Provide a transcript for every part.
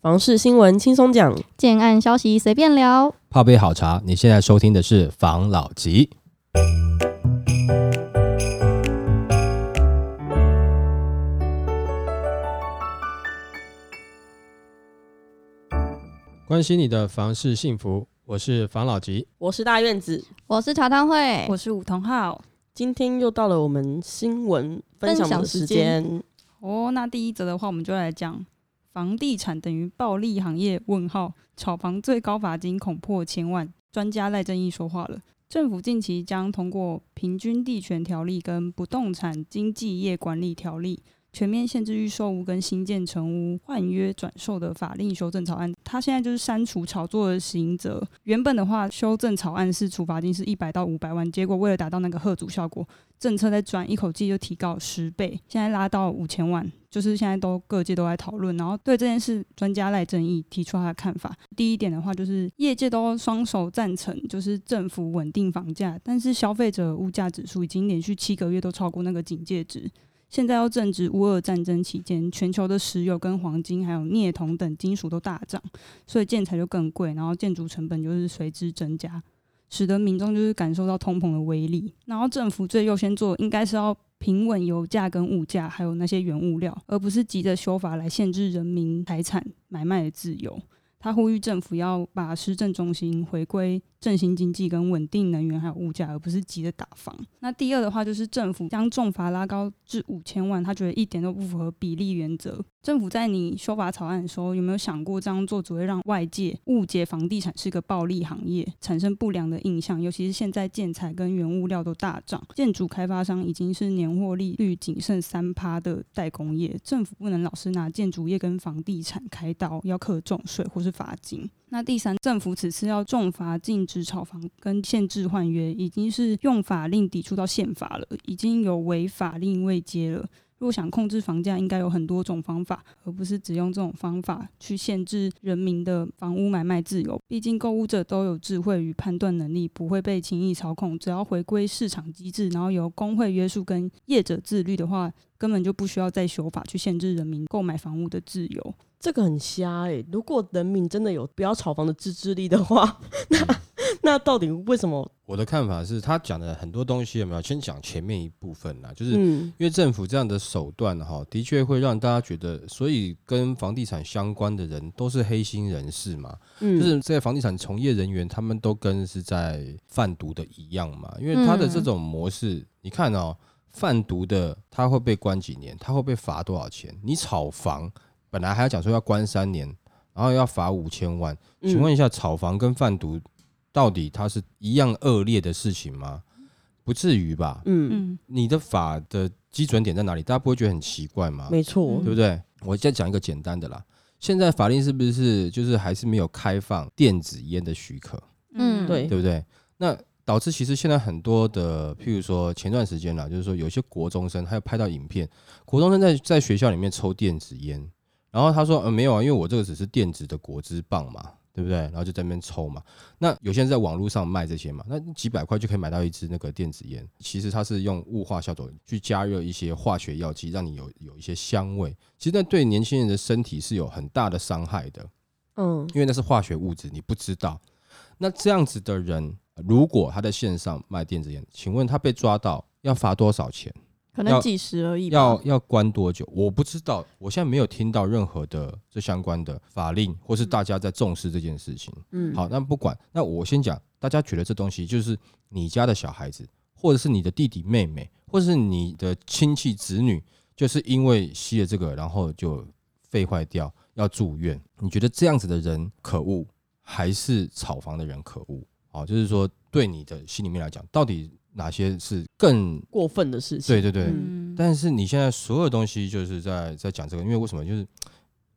房事新闻轻松讲，建案消息随便聊。泡杯好茶，你现在收听的是房老吉。关心你的房事幸福，我是房老吉。我是大院子。我是茶汤会，我是梧桐浩。今天又到了我们新闻分享的时间。哦，那第一则的话，我们就来讲房地产等于暴利行业？问号，炒房最高罚金恐破千万。专家赖正义说话了。政府近期将通过《平均地权条例》跟《不动产经纪业管理条例》，全面限制预售屋跟新建成屋换约转售的法令修正草案。它现在就是删除炒作的刑责。原本的话，修正草案是处罚金是一百到五百万，结果为了达到那个贺阻效果，政策在转一口气就提高十倍，现在拉到五千万，就是现在都各界都在讨论。然后对这件事，专家赖正义提出他的看法。第一点的话，就是业界都双手赞成，就是政府稳定房价，但是消费者物价指数已经连续七个月都超过那个警戒值。现在又正值乌俄战争期间，全球的石油跟黄金还有镍铜等金属都大涨，所以建材就更贵，然后建筑成本就是随之增加。使得民众就是感受到通膨的威力。然后政府最优先做应该是要平稳油价跟物价，还有那些原物料，而不是急着修法来限制人民财产买卖的自由。他呼吁政府要把施政中心回归振兴经济跟稳定能源还有物价，而不是急着打房。那第二的话就是政府将重罚拉高至五千万，他觉得一点都不符合比例原则。政府在你修法草案的时候，有没有想过这样做只会让外界误解房地产是个暴利行业，产生不良的印象？尤其是现在建材跟原物料都大涨，建筑开发商已经是年获利率仅剩三趴的代工业，政府不能老是拿建筑业跟房地产开刀，要课重税或是罚金。那第三，政府此次要重罚禁止炒房跟限制换约，已经是用法令抵触到宪法了，已经有违法令未接了。如果想控制房价，应该有很多种方法，而不是只用这种方法去限制人民的房屋买卖自由。毕竟购物者都有智慧与判断能力，不会被轻易操控。只要回归市场机制，然后由工会约束跟业者自律的话，根本就不需要再修法去限制人民购买房屋的自由。这个很瞎哎、如果人民真的有不要炒房的自制力的话，那 那到底为什么？我的看法是他讲的很多东西有没有？先讲前面一部分啦，就是嗯，因为政府这样的手段哈，的确会让大家觉得，所以跟房地产相关的人都是黑心人士嘛，嗯就是这些房地产从业人员，他们都跟是在贩毒的一样嘛，因为他的这种模式，你看哦，贩毒的他会被关几年，他会被罚多少钱？你炒房本来还要讲说要关三年，然后要罚五千万，嗯请问一下，炒房跟贩毒到底它是一样恶劣的事情吗？不至于吧？嗯，嗯你的法的基准点在哪里？大家不会觉得很奇怪吗？没错，对不对？我再讲一个简单的啦。现在法令是不是就是还是没有开放电子烟的许可，嗯对对不对？那导致其实现在很多的，譬如说前段时间啦，就是说有些国中生，他有拍到影片，国中生在在学校里面抽电子烟，然后他说呃没有啊，因为我这个只是电子的果汁棒嘛，对不对？然后就在那边抽嘛。那有些人在网络上卖这些嘛，那几百块就可以买到一支那个电子烟，其实它是用雾化消毒去加热一些化学药剂，让你有有一些香味。其实那对年轻人的身体是有很大的伤害的。嗯，因为那是化学物质，你不知道。那这样子的人，如果他在线上卖电子烟，请问他被抓到要罚多少钱？要可能几十而已。要要关多久？我不知道，我现在没有听到任何的这相关的法令，或是大家在重视这件事情。嗯，好，那不管，那我先讲，大家觉得这东西就是你家的小孩子，或者是你的弟弟妹妹，或者是你的亲戚子女，就是因为吸了这个，然后就肺坏掉要住院。你觉得这样子的人可恶，还是炒房的人可恶？好，就是说对你的心里面来讲，到底哪些是更过分的事情，对对对？嗯但是你现在所有东西就是在在讲这个，因为为什么？就是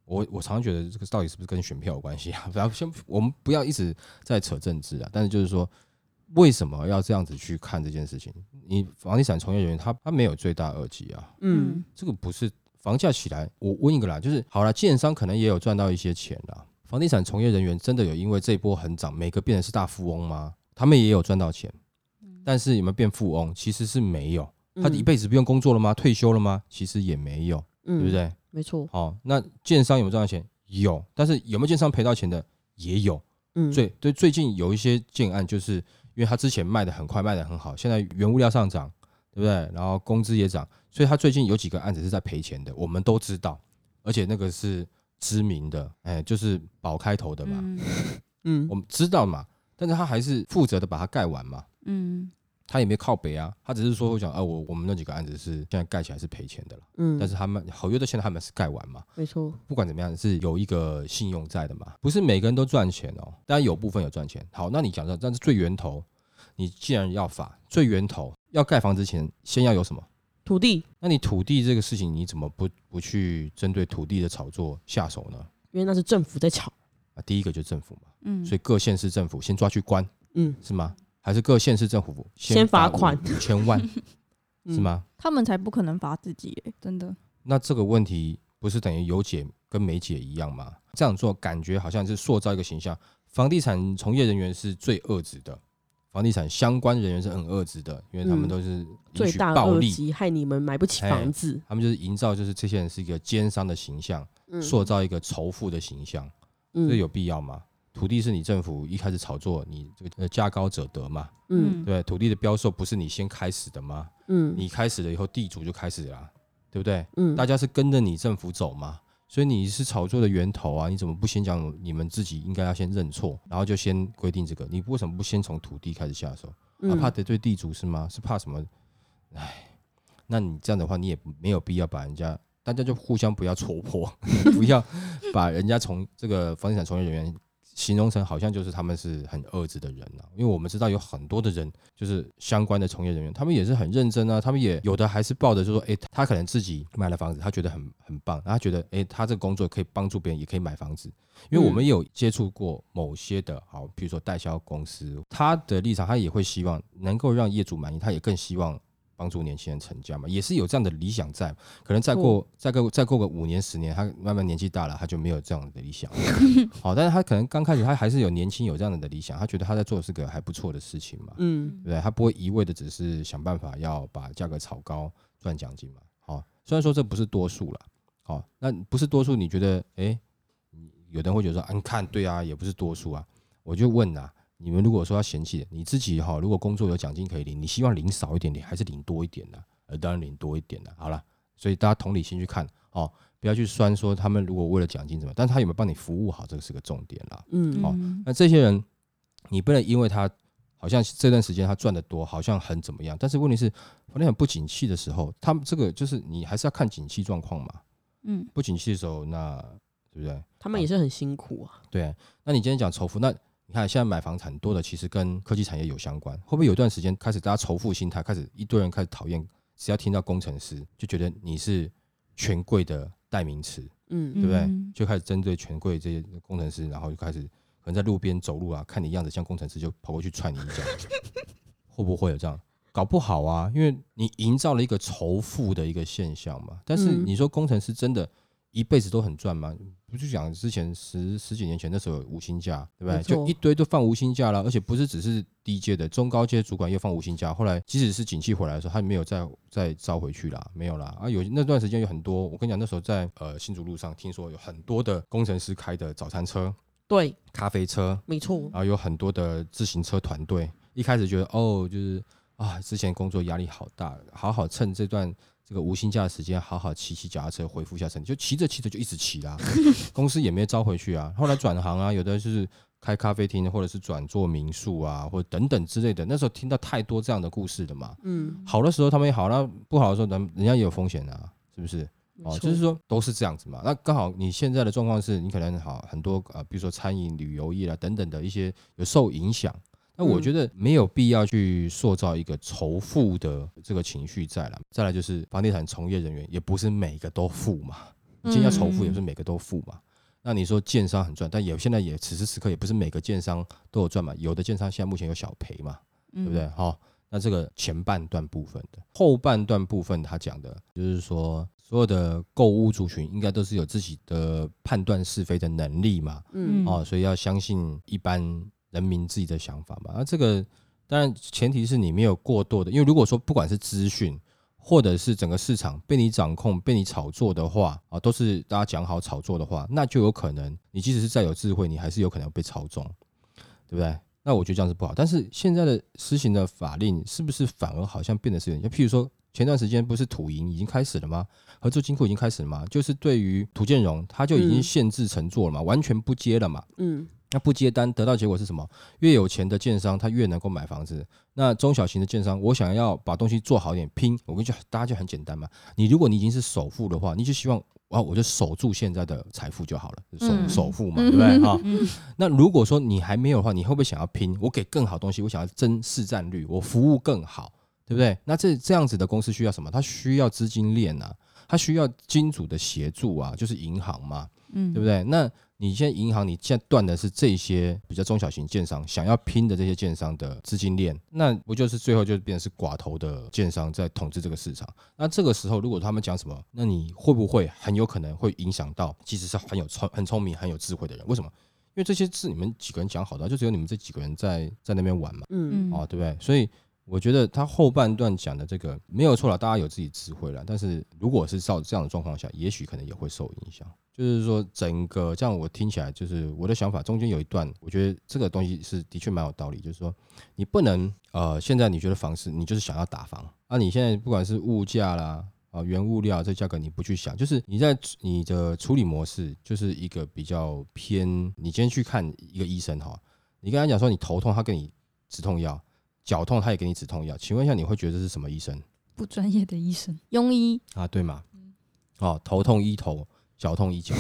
我我常常觉得这个到底是不是跟选票有关系啊？不要先我们不要一直在扯政治啊，但是就是说，为什么要这样子去看这件事情？你房地产从业人员他他没有罪大恶极啊，嗯，这个不是房价起来，我问一个啦，就是好了，建商可能也有赚到一些钱啦。房地产从业人员真的有因为这一波很涨，每个变成是大富翁吗？他们也有赚到钱，但是有没有变富翁？其实是没有。他一辈子不用工作了吗？退休了吗？其实也没有，嗯对不？对？没错，好，那建商有没有赚到钱？有，但是有没有建商赔到钱的也有。嗯，最对最近有一些建案，就是因为他之前卖的很快，卖的很好，现在原物料上涨，对不对？然后工资也涨，所以他最近有几个案子是在赔钱的，我们都知道，而且那个是知名的，哎，就是宝开头的嘛，嗯嗯我们知道嘛，但是他还是负责的把它盖完嘛，嗯。他也没靠北啊，他只是说讲啊，我我们那几个案子是现在盖起来是赔钱的了，嗯，但是他们合约的现在他们是盖完嘛，没错，不管怎么样是有一个信用在的嘛，不是每个人都赚钱哦，当然有部分有赚钱。好，那你讲到，但是最源头，你既然要法，最源头要盖房之前，先要有什么？土地，那你土地这个事情，你怎么不不去针对土地的炒作下手呢？因为那是政府在炒，啊，第一个就是政府嘛，嗯，所以各县市政府先抓去关嗯，是吗？还是各县市政府先罚五款五千万 嗯是？吗？他们才不可能罚自己耶。真的，那这个问题不是等于有解跟没解一样吗？这样做感觉好像是塑造一个形象，房地产从业人员是最恶质的，房地产相关人员是很恶质的，因为他们嗯都是最大恶暴力，极害你们买不起哎房子，他们就是营造就是这些人是一个奸商的形象，嗯塑造一个仇富的形象，嗯这有必要吗？土地是你政府一开始炒作，你这个呃价高者得嘛，嗯对？土地的标售不是你先开始的吗？嗯你开始了以后，地主就开始了啊，对不对？嗯大家是跟着你政府走嘛，所以你是炒作的源头啊，你怎么不先讲你们自己应该要先认错，然后就先规定这个？你为什么不先从土地开始下手？怕得罪地主是吗？是怕什么？唉，那你这样的话，你也没有必要把人家，大家就互相不要戳破，不要把人家从这个房地产从业人员形容成好像就是他们是很恶质的人啊，因为我们知道有很多的人就是相关的从业人员，他们也是很认真啊，他们也有的还是抱着就说，诶，他可能自己买了房子，他觉得很很棒，他觉得，诶，他这个工作可以帮助别人，也可以买房子，因为我们也有接触过某些的，好，比如说代销公司，他的立场他也会希望能够让业主满意，他也更希望。帮助年轻人成家嘛，也是有这样的理想在。可能再过再过再过个五年十年，他慢慢年纪大了，他就没有这样的理想了。好，但是他可能刚开始他还是有年轻有这样的理想，他觉得他在做的是个还不错的事情嘛，嗯对不对？他不会一味的只是想办法要把价格炒高赚奖金嘛。好，虽然说这不是多数了，好，那不是多数，你觉得诶，有的人会觉得说，啊，你看对啊，也不是多数啊。我就问呐、你们如果说要嫌弃你自己哈，如果工作有奖金可以领，你希望领少一点点，还是领多一点呢？呃，当然领多一点的。好了，所以大家同理心去看哦，不要去酸说他们如果为了奖金怎么，但是他有没有帮你服务好，这个是个重点啦。嗯好嗯那这些人，你不能因为他好像这段时间他赚的多，好像很怎么样，但是问题是，反正很不景气的时候，他们这个就是你还是要看景气状况嘛。嗯不景气的时候，那对不对？他们也是很辛苦啊，对，那你今天讲仇富，那你看现在买房产多的，其实跟科技产业有相关。会不会有段时间开始大家仇富心态，开始一堆人开始讨厌，只要听到工程师就觉得你是权贵的代名词，嗯对不对嗯？就开始针对权贵这些工程师，然后就开始可能在路边走路啊，看你样子像工程师，就跑过去踹你一脚，会不会有这样？搞不好啊，因为你营造了一个仇富的一个现象嘛。但是嗯你说工程师真的一辈子都很赚吗？不就讲之前十十几年前那时候无薪假，对不对？就一堆都放无薪假了，而且不是只是低阶的，中高阶主管又放无薪假。后来即使是景气回来的时候，他没有再再招回去啦，没有啦。啊，有那段时间有很多，我跟你讲，那时候在呃新竹路上听说有很多的工程师开的早餐车、对，咖啡车，没错，然后有很多的自行车团队，一开始觉得哦，就是啊，之前工作压力好大，好好趁这段这个无薪假的时间，好好骑骑脚踏车恢复一下身体，就骑着骑着就一直骑啦，公司也没招回去啊。后来转行啊，有的就是开咖啡厅，或者是转做民宿啊，或者等等之类的。那时候听到太多这样的故事了嘛。嗯，好的时候他们也好，那不好的时候，人人家也有风险啊，是不是？哦，就是说都是这样子嘛。那刚好你现在的状况是你可能好很多呃，比如说餐饮、旅游业啊等等的一些有受影响。那我嗯觉得没有必要去塑造一个仇富的这个情绪在了。再来就是房地产从业人员也不是每个都富嘛，你今天要仇富也不是每个都富嘛。那你说建商很赚，但也现在也此时此刻也不是每个建商都有赚嘛，有的建商现在目前有小赔嘛。对对不对？？好、那这个前半段部分的，后半段部分他讲的就是说，所有的购物族群应该都是有自己的判断是非的能力嘛，嗯哦，所以要相信一般人民自己的想法嘛。那这个当然前提是你没有过多的，因为如果说不管是资讯或者是整个市场被你掌控、被你炒作的话啊，都是大家讲好炒作的话，那就有可能你即使是再有智慧，你还是有可能被操纵，对不对？那我觉得这样是不好。但是现在的施行的法令是不是反而好像变得是有点？就譬如说前段时间不是土银已经开始了吗？合作金库已经开始了吗？就是对于土建融，它就已经嗯限制乘坐了嘛，完全不接了嘛。嗯那不接单得到结果是什么？越有钱的建商他越能够买房子。那中小型的建商，我想要把东西做好一点，拼，我跟你讲，大家就很简单嘛。你如果你已经是首富的话，你就希望啊，我就守住现在的财富就好了，首、嗯首富嘛，对不对 哈？嗯 那如果说你还没有的话，你会不会想要拼？我给更好东西，我想要增市占率，我服务更好，对不对？那这这样子的公司需要什么？它需要资金链啊，它需要金主的协助啊，就是银行嘛。嗯对不对？那你现在银行，你现在断的是这些比较中小型建商想要拼的这些建商的资金链，那不就是最后就变成是寡头的建商在统治这个市场？那这个时候，如果他们讲什么，那你会不会很有可能会影响到，其实是很有聪、很聪明、很有智慧的人？为什么？因为这些是你们几个人讲好的啊，就只有你们这几个人在在那边玩嘛，嗯嗯哦，对不对？所以我觉得他后半段讲的这个没有错了，大家有自己智慧了。但是如果是照这样的状况下，也许可能也会受影响。就是说，整个这样我听起来，就是我的想法中间有一段，我觉得这个东西是的确蛮有道理。就是说，你不能呃，现在你觉得房市，你就是想要打房啊，你现在不管是物价啦。啊，原物料这价格你不去想，就是你在你的处理模式就是一个比较偏。你今天去看一个医生哈，你跟他讲说你头痛，他给你止痛药，脚痛他也给你止痛药，请问一下你会觉得这是什么医生不专业的医生，庸医啊？对吗？哦，头痛医头，脚痛医脚，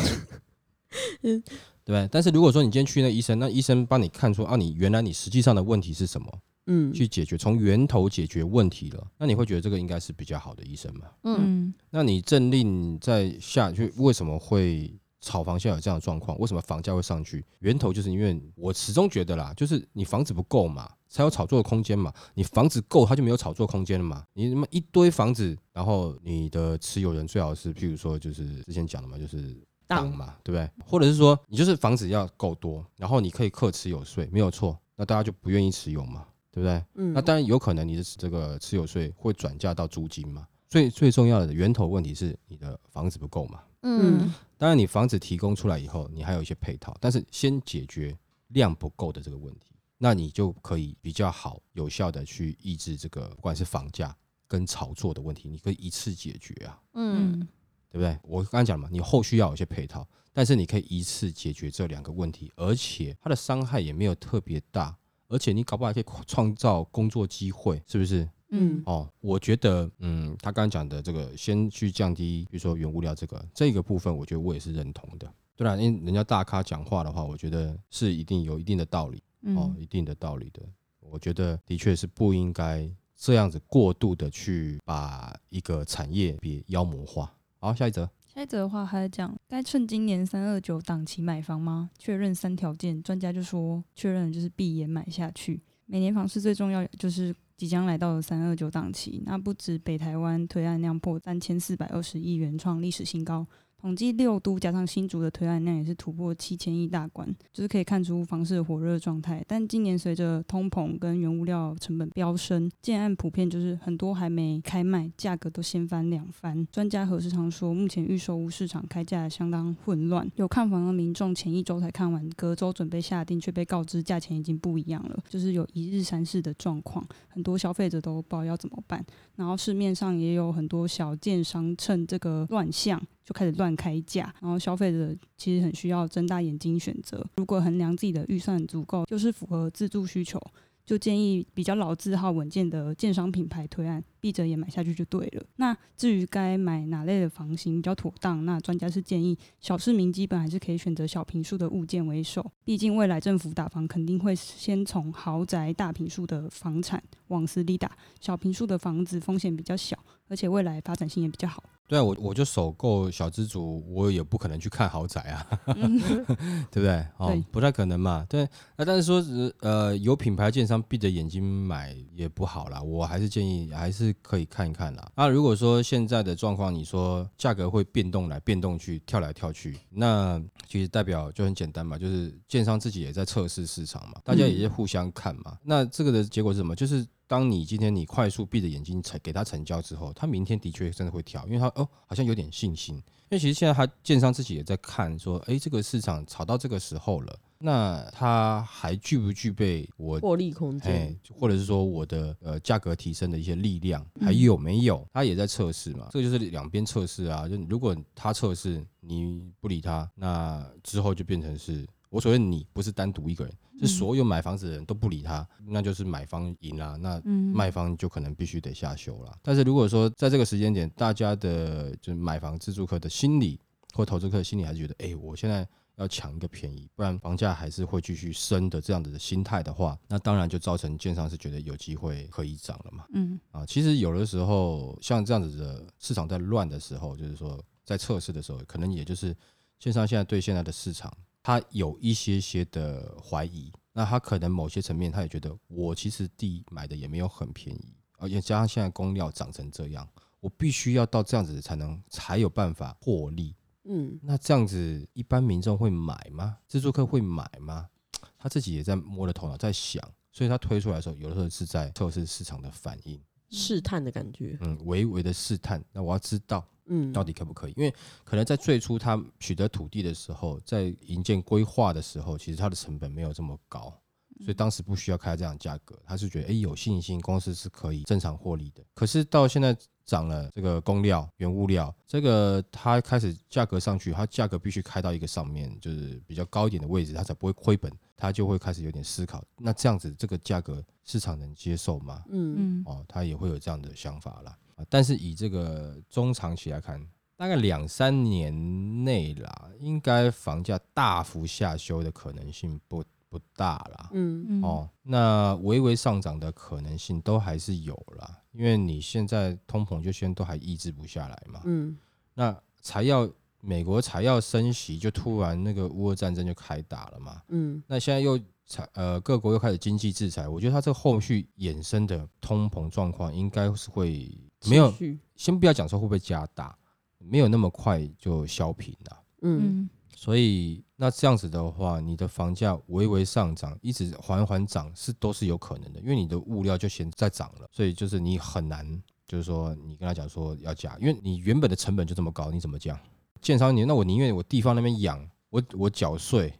嗯对不对？但是如果说你今天去那医生，那医生帮你看出啊，你原来你实际上的问题是什么，嗯去解决，从源头解决问题了，那你会觉得这个应该是比较好的医生嘛？嗯嗯那你政令在下去，为什么会炒房现在有这样的状况？为什么房价会上去？源头就是因为我始终觉得啦，就是你房子不够嘛，才有炒作的空间嘛。你房子够，它就没有炒作空间了嘛。你那么一堆房子，然后你的持有人最好是，譬如说就是之前讲的嘛，就是。党党嘛，对不对？或者是说，你就是房子要够多，然后你可以克持有税，没有错，那大家就不愿意持有嘛，对不对？嗯那当然有可能你的这个持有税会转嫁到租金嘛。最最重要的源头问题是你的房子不够嘛。嗯当然你房子提供出来以后，你还有一些配套，但是先解决量不够的这个问题，那你就可以比较好有效的去抑制这个不管是房价跟炒作的问题，你可以一次解决啊。嗯嗯对不对？我刚刚讲了嘛，你后续要有一些配套，但是你可以一次解决这两个问题，而且它的伤害也没有特别大，而且你搞不好还可以创造工作机会，是不是？嗯哦，我觉得，嗯，他刚刚讲的这个，先去降低，比如说原物料这个这个部分，我觉得我也是认同的。对啦，因为人家大咖讲话的话，我觉得是一定有一定的道理哦，嗯一定的道理的。我觉得的确是不应该这样子过度的去把一个产业别妖魔化。好，下一则。下一则的话还在讲，该趁今年三二九档期买房吗？确认三条件，专家就说确认就是闭眼买下去。每年房市最重要就是即将来到的三二九档期，那不止北台湾推案量破三千四百二十亿元，创历史新高。统计六都加上新竹的推案量也是突破七千亿大关，就是可以看出房市的火热状态。但今年随着通膨跟原物料成本飙升，建案普遍就是很多还没开卖，价格都先翻两番。专家何时常说，目前预售屋市场开价相当混乱，有看房的民众前一周才看完，隔周准备下定，却被告知价钱已经不一样了，就是有一日三市的状况，很多消费者都不知道要怎么办。然后市面上也有很多小建商趁这个乱象就开始乱开价，然后消费者其实很需要睁大眼睛选择。如果衡量自己的预算足够，就是符合自住需求，就建议比较老字号稳健的建商品牌推案，闭着眼买下去就对了。那至于该买哪类的房型比较妥当，那专家是建议小市民基本还是可以选择小平数的物件为首，毕竟未来政府打房肯定会先从豪宅大平数的房产往死里打，小平数的房子风险比较小，而且未来发展性也比较好。对啊，我我就首购小资族，我也不可能去看豪宅啊，对不对？哦对，不太可能嘛。对，那但是说是呃，有品牌建商闭着眼睛买也不好啦，我还是建议还是可以看一看啦。那如果说现在的状况，你说价格会变动来变动去，跳来跳去，那其实代表就很简单嘛，就是建商自己也在测试市场嘛，大家也是互相看嘛。那这个的结果是什么？就是当你今天你快速闭着眼睛成给他成交之后，他明天的确真的会跳，因为他哦好像有点信心。因为其实现在他建商自己也在看说，诶，这个市场炒到这个时候了，那他还具不具备我获利空哎间，，或者是说我的呃价格提升的一些力量嗯还有没有？他也在测试嘛，这个就是两边测试啊。就如果他测试你不理他，那之后就变成是我所谓你不是单独一个人，是所有买房子的人都不理他，那就是买方赢啦。那嗯卖方就可能必须得下修了。但是如果说在这个时间点，大家的就是买房自住客的心理或投资客的心理还是觉得，哎、我现在要抢一个便宜，不然房价还是会继续升的这样子的心态的话，那当然就造成建商是觉得有机会可以涨了嘛。嗯啊，其实有的时候像这样子的市场在乱的时候，就是说在测试的时候，可能也就是建商现在对现在的市场，他有一些些的怀疑，那他可能某些层面他也觉得，我其实地买的也没有很便宜，而且加上现在工料涨成这样，我必须要到这样子才能才有办法获利。嗯，那这样子，一般民众会买吗？自助客会买吗？他自己也在摸着头脑在想，所以他推出来的时候，有的时候是在测试市场的反应。试探的感觉，嗯，微微的试探。那我要知道嗯，到底可不可以，因为可能在最初他取得土地的时候，在营建规划的时候，其实它的成本没有这么高，所以当时不需要开这样价格。他是觉得，哎、有信心公司是可以正常获利的。可是到现在涨了这个工料、原物料，这个它开始价格上去，它价格必须开到一个上面，就是比较高一点的位置，它才不会亏本。他就会开始有点思考，那这样子这个价格市场能接受吗？嗯嗯哦，他也会有这样的想法啦。啊，但是以这个中长期来看，大概两三年内啦，应该房价大幅下修的可能性不不大啦。嗯嗯哦，那微微上涨的可能性都还是有啦，因为你现在通膨就先都还抑制不下来嘛。嗯那才要美国才要升息，就突然那个乌俄战争就开打了嘛。嗯那现在又才呃各国又开始经济制裁，我觉得它这个后续衍生的通膨状况应该是会没有先不要讲说会不会加大，没有那么快就消平了。嗯嗯所以那这样子的话，你的房价微微上涨，一直缓缓涨是都是有可能的，因为你的物料就先在涨了，所以就是你很难，就是说你跟他讲说要加，因为你原本的成本就这么高，你怎么降？建商你那我宁愿我地方那边养，我我缴税，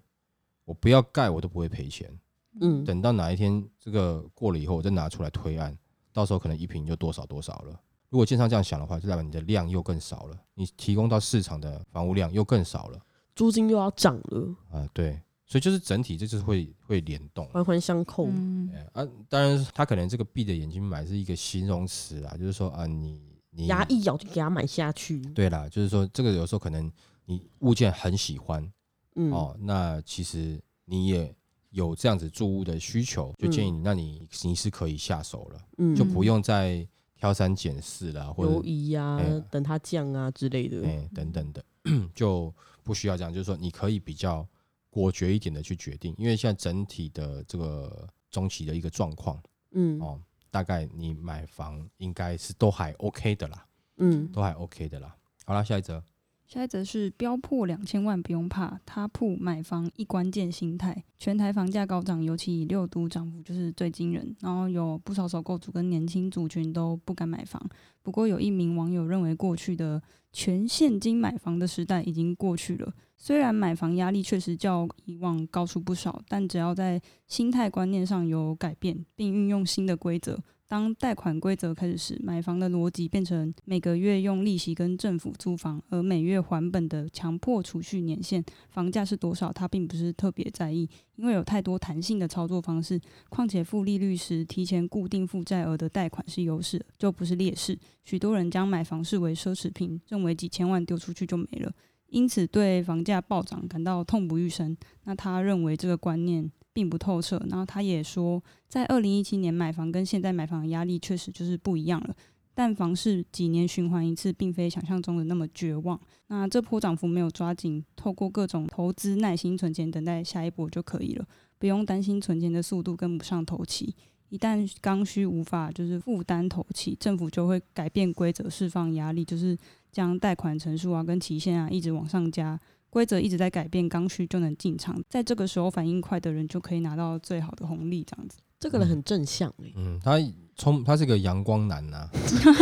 我不要盖，我都不会赔钱。嗯等到哪一天这个过了以后，我再拿出来推案，到时候可能一瓶就多少多少了。如果建商这样想的话，就代表你的量又更少了，你提供到市场的房屋量又更少了租金又要涨了，啊、对，所以就是整体这就是会会联动。环环相扣。嗯哎啊，当然他可能这个闭着眼睛买是一个形容词啊，就是说啊，你你牙一咬就给他买下去。对啦，就是说这个有时候可能你物件很喜欢，嗯，哦，那其实你也有这样子住屋的需求，就建议你，那你你是可以下手了，嗯就不用再挑三拣四啦，或犹者疑呀哎，等它降啊之类的。哎、等等的，就不需要这样，就是说你可以比较果决一点的去决定，因为现在整体的这个中期的一个状况嗯哦，大概你买房应该是都还 OK 的啦，嗯都还 OK 的啦。好啦，下一则，下一则是标破两千万不用怕，他铺买房一关键心态。全台房价高涨，尤其以六都涨幅就是最惊人，然后有不少首购族跟年轻族群都不敢买房。不过有一名网友认为，过去的全现金买房的时代已经过去了。虽然买房压力确实较以往高出不少，但只要在心态观念上有改变，并运用新的规则，当贷款规则开始时，买房的逻辑变成每个月用利息跟政府租房，而每月还本的强迫储蓄年限，房价是多少，他并不是特别在意，因为有太多弹性的操作方式。况且付利率时提前固定负债额的贷款是优势，就不是劣势。许多人将买房视为奢侈品，认为几千万丢出去就没了，因此对房价暴涨感到痛不欲生。那他认为这个观念并不透彻，然后他也说，在二零一七年买房跟现在买房的压力确实就是不一样了。但房市几年循环一次，并非想象中的那么绝望。那这波涨幅没有抓紧，透过各种投资耐心存钱，等待下一波就可以了，不用担心存钱的速度跟不上头期。一旦刚需无法就是负担头期，政府就会改变规则，释放压力，就是将贷款成数啊跟期限啊一直往上加。规则一直在改变，刚需就能进场，在这个时候反应快的人就可以拿到最好的红利，这样子。这个人很正向哎、嗯，他充他是个阳光男呐、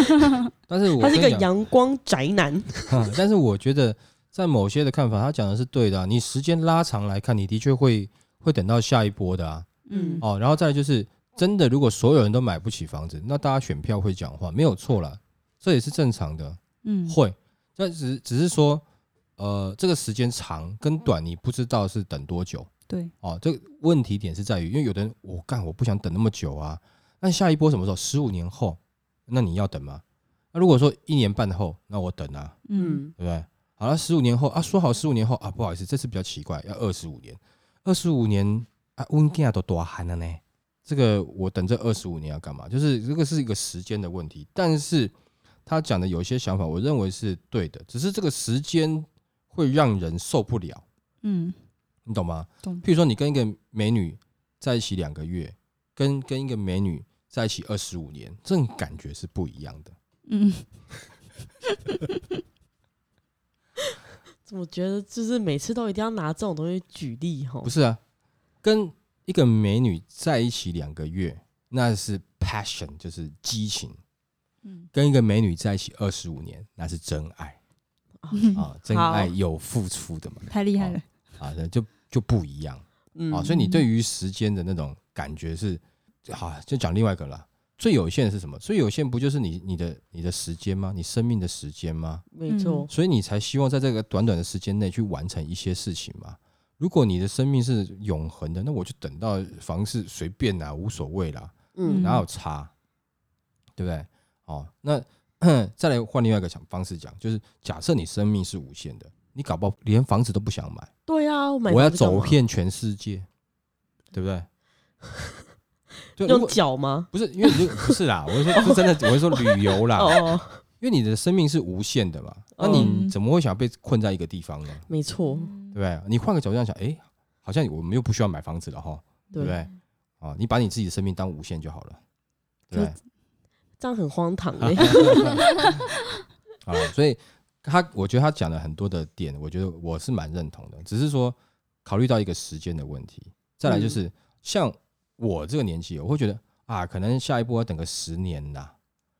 但是我他是一个阳光宅男。哈但是我觉得在某些的看法，他讲的是对的啊、你时间拉长来看，你的确会会等到下一波的啊。嗯哦，然后再来就是真的，如果所有人都买不起房子，那大家选票会讲话，没有错啦，这也是正常的，嗯，会。但只只是说，呃，这个时间长跟短，你不知道是等多久。对，哦，这个问题点是在于，因为有的人我干我不想等那么久啊，那下一波什么时候？十五年后，那你要等吗？那如果说一年半后，那我等啊，嗯嗯，对不对？好了，十五年后啊，说好十五年后啊，不好意思，这次比较奇怪，要二十五年。二十五年啊，温家都多寒了呢。这个我等这二十五年要干嘛？就是这个是一个时间的问题，但是他讲的有一些想法，我认为是对的，只是这个时间会让人受不了，嗯，你懂吗？懂。譬如说，你跟一个美女在一起两个月，跟跟一个美女在一起二十五年，这种感觉是不一样的。嗯，怎么觉得就是每次都一定要拿这种东西举例哈不？是啊，跟一个美女在一起两个月，那是 passion，就是激情；嗯。跟一个美女在一起二十五年，那是真爱 啊，真爱有付出的嘛，太厉害了，啊，那就就不一样嗯啊。所以你对于时间的那种感觉是，啊，就讲另外一个了。最有限的是什么？最有限不就是你你的你的时间吗？你生命的时间吗？没错，所以你才希望在这个短短的时间内去完成一些事情嘛。如果你的生命是永恒的，那我就等到房事随便啦，无所谓啦，嗯哪有差？对不对？哦，那 再来换另外一个想方式讲，就是假设你生命是无限的，你搞不好连房子都不想买，对啊，我要走遍全世界，对不对？对，如用脚吗？不是因为你就不是啦，我是说是真的，我是说旅游啦，哦，因为你的生命是无限的嘛，那你嗯怎么会想被困在一个地方呢？没错，对不对？你换个角度这样想，哎，好像我们又不需要买房子了哈，对不对？啊，你把你自己的生命当无限就好了，对不对？这样很荒唐哎。啊，所以他我觉得他讲了很多的点，我觉得我是蛮认同的，只是说考虑到一个时间的问题，再来就是、像我这个年纪，我会觉得啊，可能下一步要等个十年啦。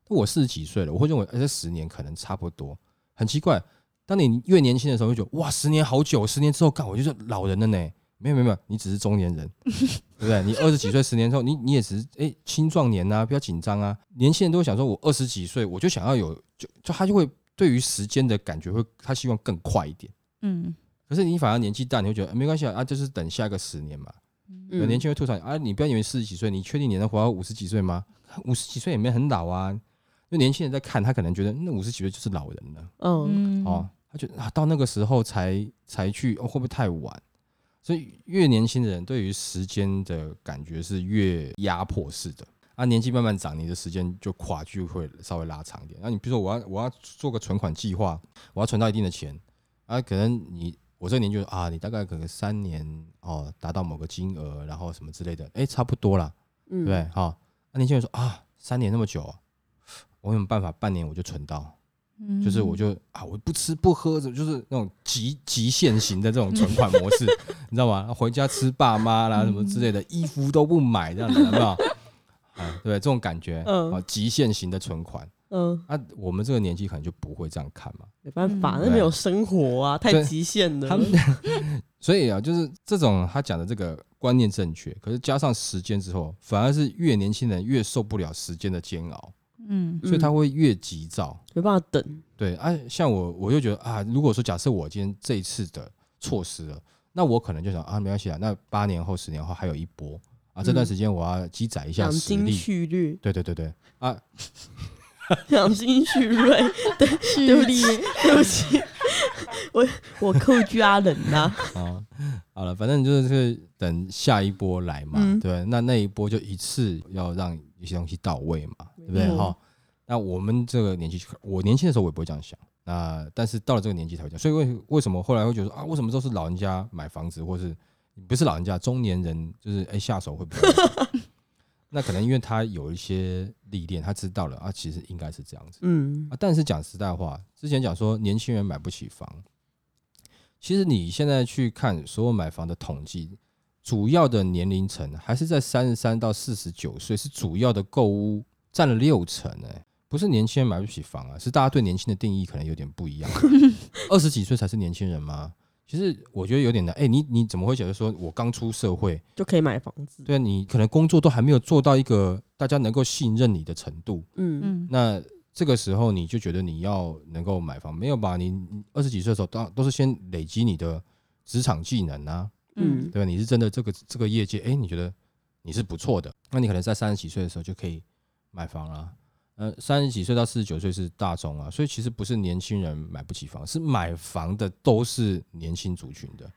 我四十几岁了，我会认为哎这十年可能差不多。很奇怪，当你越年轻的时候，会觉得哇，十年好久，十年之后干我就是老人了呢。没有没有没有，你只是中年人，对不对？你二十几岁，十年之后，你你也只是哎青壮年呐、不要紧张啊。年轻人都会想说，我二十几岁，我就想要有，就就他就会对于时间的感觉会，他希望更快一点。嗯可是你反而年纪大，你会觉得、呃没关系啊，啊就是等下一个十年嘛。有嗯年轻人会吐槽你啊，你不要以为四十几岁，你确定你能活到五十几岁吗？五十几岁也没很老啊。因为年轻人在看，他可能觉得那五十几岁就是老人了。嗯，嗯哦，他觉得啊，到那个时候才才去，哦，会不会太晚？所以越年轻的人对于时间的感觉是越压迫式的。啊，年纪慢慢长，你的时间就跨距会稍微拉长一点。那、你比如说，我要我要做个存款计划，我要存到一定的钱，啊，可能你我这个年纪就啊，你大概可能三年哦，达到某个金额，然后什么之类的，哎，差不多啦，对对不对？好、那年轻人说啊，三年那么久、啊，我有办法半年我就存到？嗯就是我就啊，我不吃不喝的，就是那种极极限型的这种存款模式，你知道吗？回家吃爸妈啦什么之类的，衣服都不买这样子，有没有？啊，对？这种感觉，嗯啊，极限型的存款，嗯，啊，我们这个年纪可能就不会这样看嘛。没办法，嗯那没有生活啊，太极限了他。们所以啊，就是这种他讲的这个观念正确，可是加上时间之后，反而是越年轻人越受不了时间的煎熬，嗯所以他会越急躁。没办法等。对啊，像我我就觉得啊，如果说假设我今天这一次的错失了，那我可能就想啊，没关系啊，那八年后、十年后还有一波啊，这段时间我要积攒一下养精力。蓄锐，对对对对啊，养精蓄锐。对，对 不起，对不起，我我客家人呐。啊，好了，反正就是等下一波来嘛，嗯对，那那一波就一次要让一些东西到位嘛，对不对？哈，那我们这个年纪，我年轻的时候我也不会这样想，那但是到了这个年纪才会这样，所以为为什么后来会觉得啊，为什么都是老人家买房子，或是不是老人家，中年人就是哎、下手会比较 那可能因为他有一些历练，他知道了啊，其实应该是这样子。嗯啊，但是讲实在话，之前讲说年轻人买不起房，其实你现在去看所有买房的统计，主要的年龄层还是在三十三到四十九岁，是主要的购物占了六成哎、不是年轻人买不起房啊，是大家对年轻的定义可能有点不一样。二十几岁才是年轻人吗？其实我觉得有点难。哎、你你怎么会觉得说我刚出社会，就可以买房子。对啊，你可能工作都还没有做到一个大家能够信任你的程度，嗯嗯那这个时候你就觉得你要能够买房，没有吧？你你二十几岁的时候，当都是先累积你的职场技能啊，嗯对吧？你是真的这个这个业界，哎，你觉得你是不错的，那你可能在三十几岁的时候就可以买房啦。呃，三十几岁到四十九岁是大众啊，所以其实不是年轻人买不起房，是买房的都是年轻族群的，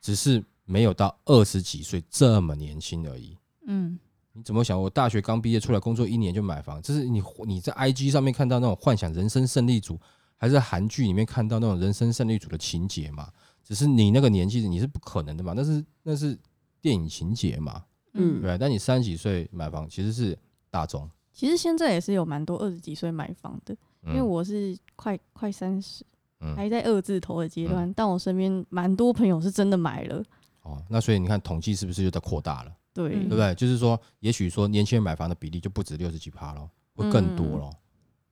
只是没有到二十几岁这么年轻而已。嗯你怎么想？我大学刚毕业出来工作一年就买房，这是你你在 IG 上面看到那种幻想人生胜利组，还是韩剧里面看到那种人生胜利组的情节嘛？只是你那个年纪你是不可能的嘛，那是那是电影情节嘛，嗯对？但你三十几岁买房其实是大众，其实现在也是有蛮多二十几岁买房的，嗯因为我是快快三十，嗯还在二字头的阶段，但我身边蛮多朋友是真的买了，哦，那所以你看统计是不是又在扩大了，对，嗯对不对？就是说，也许说年轻人买房的比例就不止六十几趴咯，会更多咯，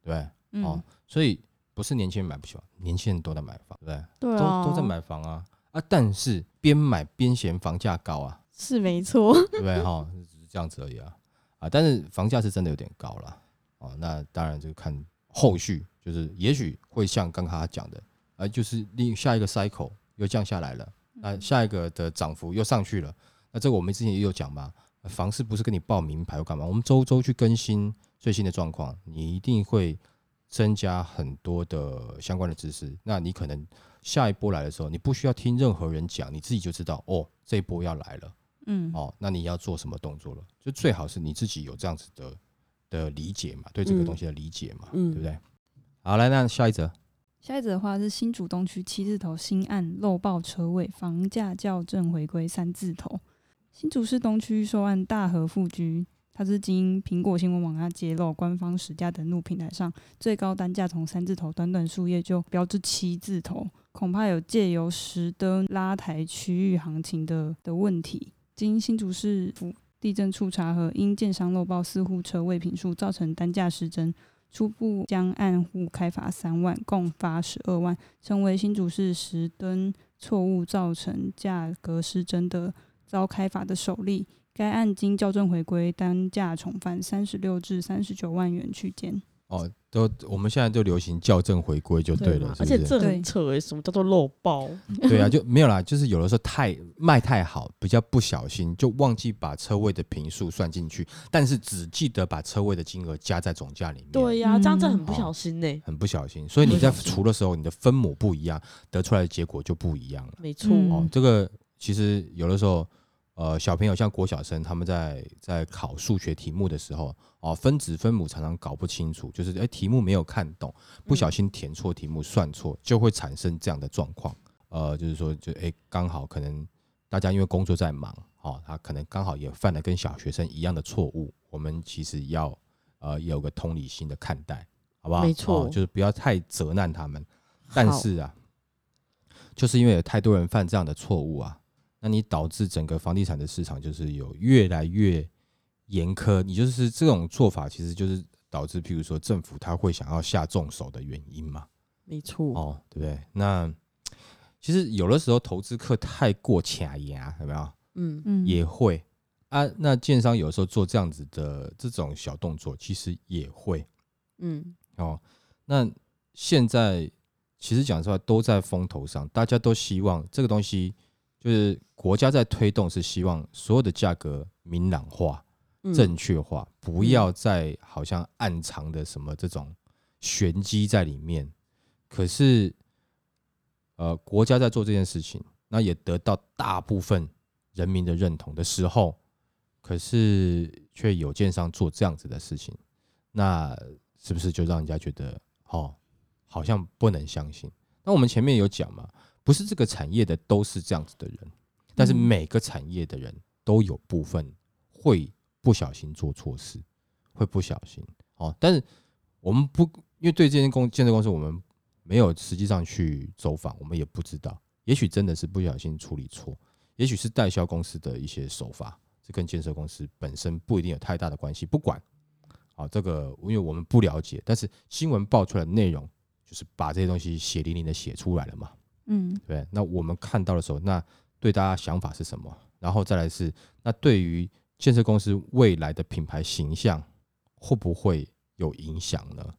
对不对？嗯哦，所以不是年轻人买不起房，年轻人都在买房，对不对？对啊，都都在，买房啊啊！但是边买边嫌房价高啊，是没错，对不对哈？只是这样子而已啊啊！但是房价是真的有点高了哦。那当然就看后续，就是也许会像刚刚他讲的，啊，就是另下一个 cycle 又降下来了，那下一个的涨幅又上去了。那这个我们之前也有讲嘛，房市不是跟你报名牌或干嘛，我们周周去更新最新的状况，你一定会增加很多的相关的知识。那你可能下一波来的时候，你不需要听任何人讲，你自己就知道哦，这一波要来了嗯哦，那你要做什么动作了？就最好是你自己有这样子的的理解嘛，对这个嗯东西的理解嘛，嗯对不对？好，来，那下一则，下一则的话是新竹东区七字头新案漏报车位，房价校正回归三字头。新竹市东区受案大和富居，它是经苹果新闻网它揭露，官方实价登录平台上最高单价从三字头短短数页就标至七字头，恐怕有借由实登拉抬区域行情的的问题。经新竹市府地震处查核，因建商漏报四户车位平数，造成单价失真。初步将按户开罚三万，共发十二万，成为新竹市实登错误造成价格失真的遭开罚的首例。该案经校正回归，单价重返三十六至三十九万元区间。哦，都我们现在就流行校正回归就对了，是是？而且这对很扯诶，什么叫做漏报？对啊，就没有啦，就是有的时候太卖太好，比较不小心就忘记把车位的平数算进去，但是只记得把车位的金额加在总价里面。对呀，这样子很不哦小心呢。很不小心，所以你在除的时候，你的分母不一样，得出来的结果就不一样了。没错，嗯哦，这个其实有的时候，呃，小朋友像国小生，他们在在考数学题目的时候，哦，分子分母常常搞不清楚，就是哎题目没有看懂，不小心填错题目算错，就会产生这样的状况。呃，就是说，就哎刚好可能大家因为工作在忙，哦，他可能刚好也犯了跟小学生一样的错误，我们其实要呃有个同理心的看待，好不好？没错哦就是不要太责难他们。但是啊，就是因为有太多人犯这样的错误啊，那你导致整个房地产的市场就是有越来越严苛。你就是这种做法，其实就是导致，譬如说政府他会想要下重手的原因嘛。没错，哦，对不对？那其实有的时候投资客太过卡牙，有没有？嗯，嗯，也会啊。那建商有时候做这样子的这种小动作，其实也会嗯，哦。那现在其实讲实话都在风头上，大家都希望这个东西就是国家在推动，是希望所有的价格明朗化、嗯正确化，不要再好像暗藏的什么这种玄机在里面。可是，呃，国家在做这件事情，那也得到大部分人民的认同的时候，可是却有建商做这样子的事情，那是不是就让人家觉得哦，好像不能相信？那我们前面有讲嘛，不是这个产业的都是这样子的人，但是每个产业的人都有部分会不小心做错事，会不小心哦。但是我们不，因为对这间公建设公司，我们没有实际上去走访，我们也不知道，也许真的是不小心处理错，也许是代销公司的一些手法，这跟建设公司本身不一定有太大的关系。不管，啊，这个因为我们不了解，但是新闻爆出来的内容就是把这些东西血淋淋的写出来了嘛。嗯对，那我们看到的时候，那对大家想法是什么？然后再来是，那对于建设公司未来的品牌形象会不会有影响呢？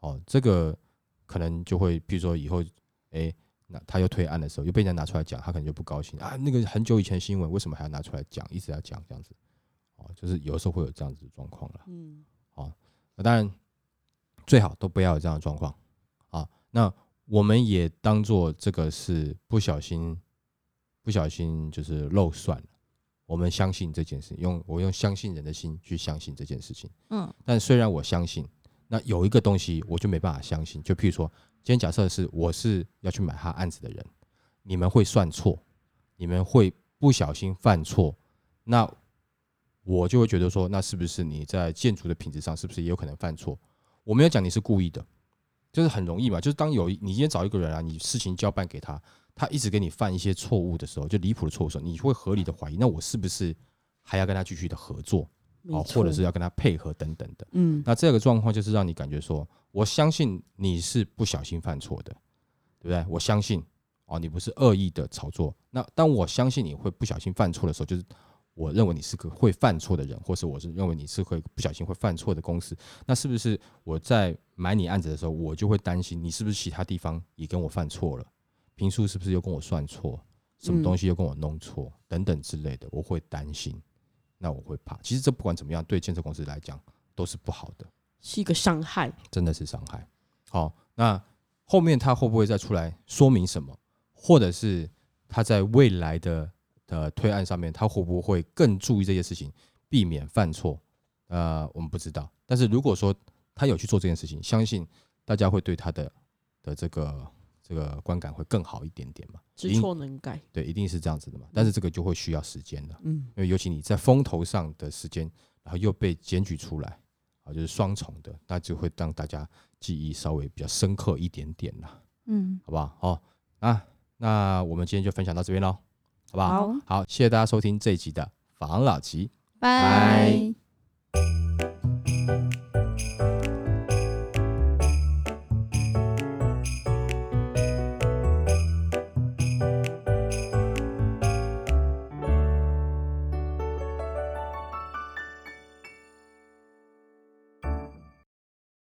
哦，这个可能就会，比如说以后，哎，那他又推案的时候，又被人家拿出来讲，他可能就不高兴啊。那个很久以前的新闻，为什么还要拿出来讲，一直要讲这样子？哦，就是有的时候会有这样子的状况了。嗯，那当然最好都不要有这样的状况啊。那我们也当做这个是不小心，不小心就是漏算了。我们相信这件事，用我用相信人的心去相信这件事情。嗯，但虽然我相信，那有一个东西我就没办法相信。就譬如说，今天假设是我是要去买他案子的人，你们会算错，你们会不小心犯错，那我就会觉得说，那是不是你在建筑的品质上是不是也有可能犯错？我没有讲你是故意的，就是很容易嘛。就是当有一你今天找一个人啊，你事情交办给他，他一直给你犯一些错误的时候，就离谱的错误的时候，你会合理的怀疑，那我是不是还要跟他继续的合作？哦，或者是要跟他配合等等的。嗯，那这个状况就是让你感觉说，我相信你是不小心犯错的，对不对？我相信哦，你不是恶意的炒作。那当我相信你会不小心犯错的时候，就是我认为你是个会犯错的人，或是我是认为你是会不小心会犯错的公司。那是不是我在买你案子的时候，我就会担心你是不是其他地方也跟我犯错了？评述是不是又跟我算错？什么东西又跟我弄错？等等之类的，我会担心。那我会怕。其实这不管怎么样，对建设公司来讲都是不好的。是一个伤害。真的是伤害。好，那后面他会不会再出来说明什么，或者是他在未来的的推案上面，他会不会更注意这些事情，避免犯错？呃，我们不知道。但是如果说他有去做这件事情，相信大家会对他的的这个这个观感会更好一点点嘛。知错能改。对，一定是这样子的嘛。但是这个就会需要时间了。嗯，因为尤其你在风头上的时间，然后又被检举出来，啊，就是双重的，那就会让大家记忆稍微比较深刻一点点啦，嗯，好不好？好啊，那我们今天就分享到这边喽，好不好？好，好谢谢大家收听这一集的防老集，拜。